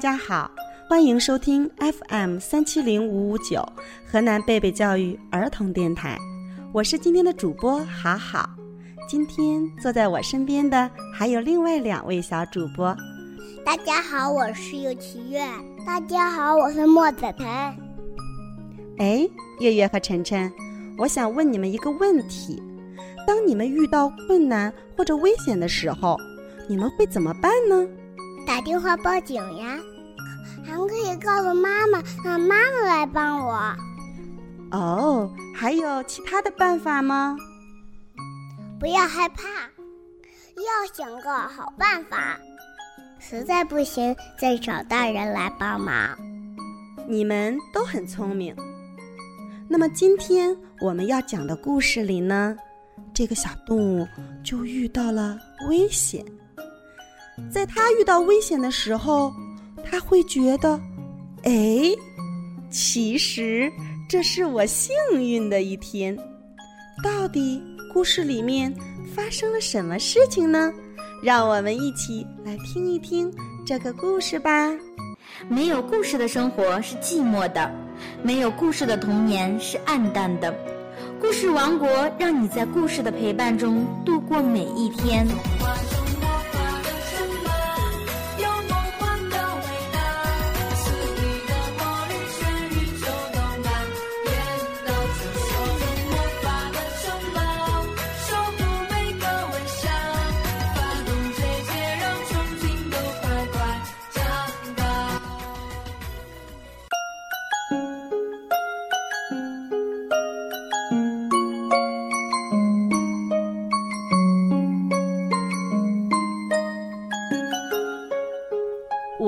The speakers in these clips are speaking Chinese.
家好，欢迎收听 FM 三七零五五九河南贝贝教育儿童电台，我是今天的主播好好。今天坐在我身边的还有另外两位小主播。大家好，我是尤奇月。大家好，我是莫子腾。哎，月月和晨晨，我想问你们一个问题：当你们遇到困难或者危险的时候，你们会怎么办呢？打电话报警呀，还可以告诉妈妈，让妈妈来帮我。哦，还有其他的办法吗？不要害怕，要想个好办法。实在不行，再找大人来帮忙。你们都很聪明。那么今天我们要讲的故事里呢，这个小动物就遇到了危险。在他遇到危险的时候，他会觉得，哎，其实这是我幸运的一天。到底故事里面发生了什么事情呢？让我们一起来听一听这个故事吧。没有故事的生活是寂寞的，没有故事的童年是暗淡的。故事王国让你在故事的陪伴中度过每一天。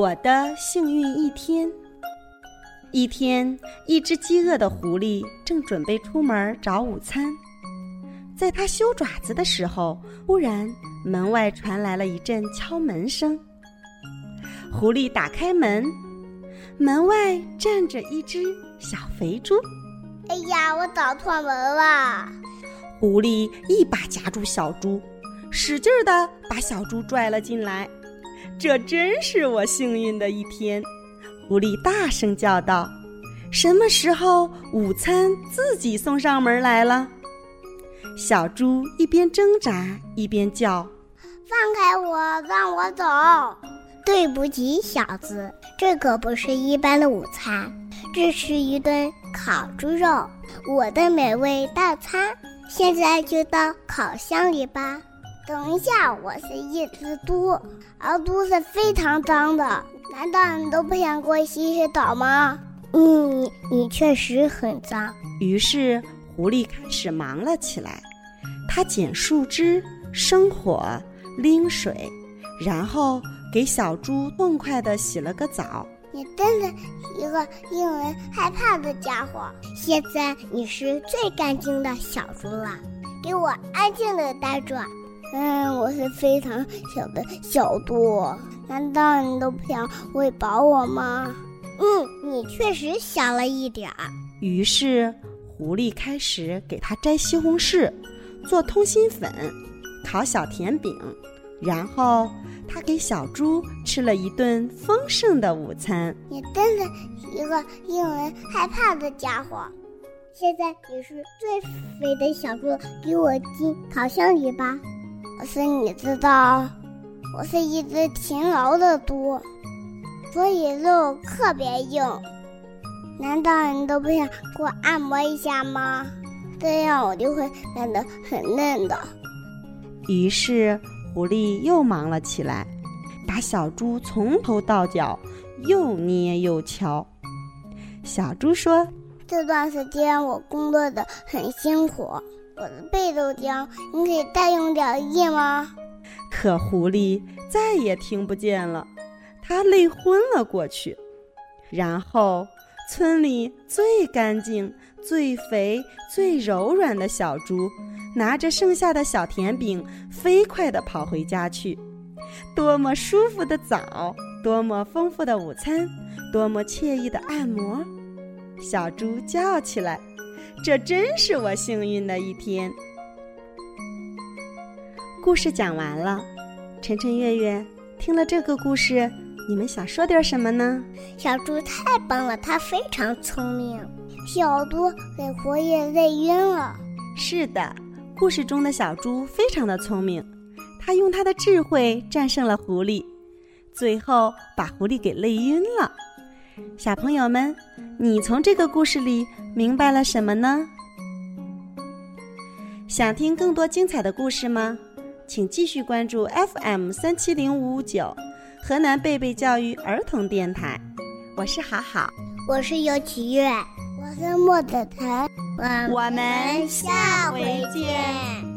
我的幸运一天。一天，一只饥饿的狐狸正准备出门找午餐，在它修爪子的时候，忽然门外传来了一阵敲门声。狐狸打开门，门外站着一只小肥猪。哎呀，我找错门了！狐狸一把夹住小猪，使劲儿的把小猪拽了进来。这真是我幸运的一天，狐狸大声叫道：“什么时候午餐自己送上门来了？”小猪一边挣扎一边叫：“放开我，让我走！”对不起，小子，这可不是一般的午餐，这是一顿烤猪肉，我的美味大餐。现在就到烤箱里吧。等一下，我是一只猪，而猪是非常脏的。难道你都不想过去洗洗澡吗？嗯，你确实很脏。于是狐狸开始忙了起来，它捡树枝、生火、拎水，然后给小猪痛快地洗了个澡。你真是一个令人害怕的家伙！现在你是最干净的小猪了，给我安静地待着。嗯，我是非常小的小猪，难道你都不想喂饱我吗？嗯，你确实小了一点儿。于是，狐狸开始给它摘西红柿，做通心粉，烤小甜饼，然后他给小猪吃了一顿丰盛的午餐。你真是一个令人害怕的家伙！现在你是最肥的小猪，给我进烤箱里吧。可是你知道，我是一只勤劳的猪，所以肉特别硬。难道你都不想给我按摩一下吗？这样我就会变得很嫩的。于是狐狸又忙了起来，把小猪从头到脚又捏又敲。小猪说：“这段时间我工作的很辛苦。”我的背都僵，你可以再用点力吗？可狐狸再也听不见了，它累昏了过去。然后，村里最干净、最肥、最柔软的小猪，拿着剩下的小甜饼，飞快地跑回家去。多么舒服的澡，多么丰富的午餐，多么惬意的按摩！小猪叫起来。这真是我幸运的一天。故事讲完了，晨晨、月月听了这个故事，你们想说点什么呢？小猪太棒了，它非常聪明。小猪给活爷累晕了。是的，故事中的小猪非常的聪明，它用它的智慧战胜了狐狸，最后把狐狸给累晕了。小朋友们，你从这个故事里明白了什么呢？想听更多精彩的故事吗？请继续关注 FM 三七零五五九。河南贝贝教育儿童电台，我是好好，我是尤启月，我是莫子腾，我们下回见。